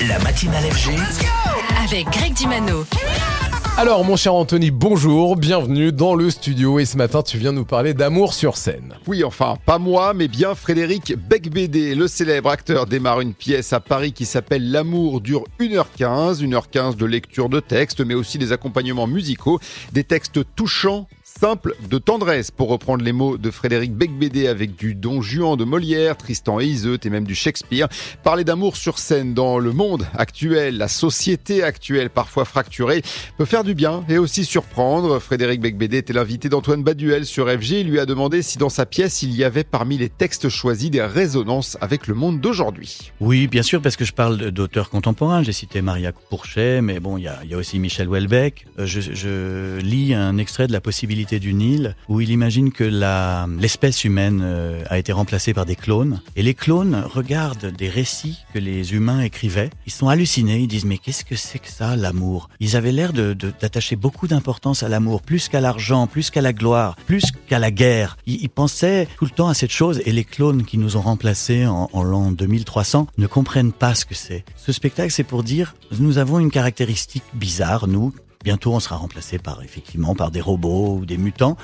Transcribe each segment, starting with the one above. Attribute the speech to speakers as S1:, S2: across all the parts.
S1: La matinale FG.
S2: Avec Greg Dimano.
S3: Alors mon cher Anthony, bonjour, bienvenue dans le studio et ce matin tu viens nous parler d'amour sur scène.
S4: Oui, enfin, pas moi, mais bien Frédéric Becbédé, le célèbre acteur, démarre une pièce à Paris qui s'appelle L'amour dure 1h15, 1h15 de lecture de textes, mais aussi des accompagnements musicaux, des textes touchants, simple de tendresse, pour reprendre les mots de Frédéric Becbédé avec du Don Juan de Molière, Tristan et Iseut et même du Shakespeare. Parler d'amour sur scène dans le monde actuel, la société actuelle parfois fracturée, peut faire du bien et aussi surprendre. Frédéric Becbédé était l'invité d'Antoine Baduel sur FG. Il lui a demandé si dans sa pièce il y avait parmi les textes choisis des résonances avec le monde d'aujourd'hui.
S5: Oui, bien sûr, parce que je parle d'auteurs contemporains. J'ai cité Maria Pourchet, mais bon, il y a, y a, aussi Michel Houellebecq. Euh, je, je lis un extrait de La possibilité d'une île où il imagine que l'espèce humaine euh, a été remplacée par des clones. Et les clones regardent des récits que les humains écrivaient. Ils sont hallucinés, ils disent mais qu'est-ce que c'est que ça, l'amour? Ils avaient l'air de, de, d'attacher beaucoup d'importance à l'amour, plus qu'à l'argent, plus qu'à la gloire, plus qu'à la guerre. Ils, ils, pensaient tout le temps à cette chose et les clones qui nous ont remplacés en, en l'an 2300 ne comprennent pas ce que c'est. Ce spectacle, c'est pour dire nous avons une caractéristique bizarre, nous, Bientôt, on sera remplacé par effectivement par des robots ou des mutants.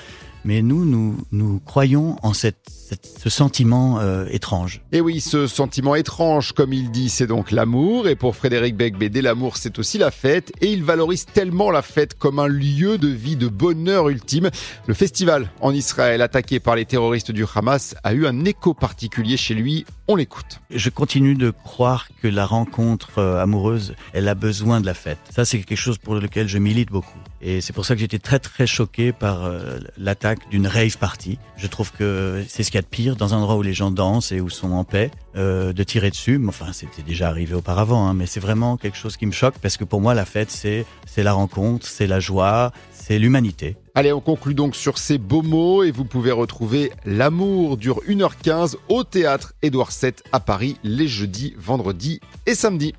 S5: Mais nous, nous, nous croyons en cette, cette ce sentiment euh, étrange.
S4: Et oui, ce sentiment étrange, comme il dit, c'est donc l'amour. Et pour Frédéric Becbédé, l'amour, c'est aussi la fête. Et il valorise tellement la fête comme un lieu de vie, de bonheur ultime. Le festival en Israël, attaqué par les terroristes du Hamas, a eu un écho particulier chez lui. On l'écoute.
S5: Je continue de croire que la rencontre euh, amoureuse, elle a besoin de la fête. Ça, c'est quelque chose pour lequel je milite beaucoup. Et c'est pour ça que j'étais très très choqué par euh, l'attaque d'une rave party. Je trouve que c'est ce qu'il y a de pire dans un endroit où les gens dansent et où sont en paix, euh, de tirer dessus. Enfin, c'était déjà arrivé auparavant, hein, mais c'est vraiment quelque chose qui me choque parce que pour moi, la fête, c'est c'est la rencontre, c'est la joie, c'est l'humanité.
S4: Allez, on conclut donc sur ces beaux mots et vous pouvez retrouver L'amour dure 1h15 au théâtre Édouard VII à Paris les jeudis, vendredis et samedis.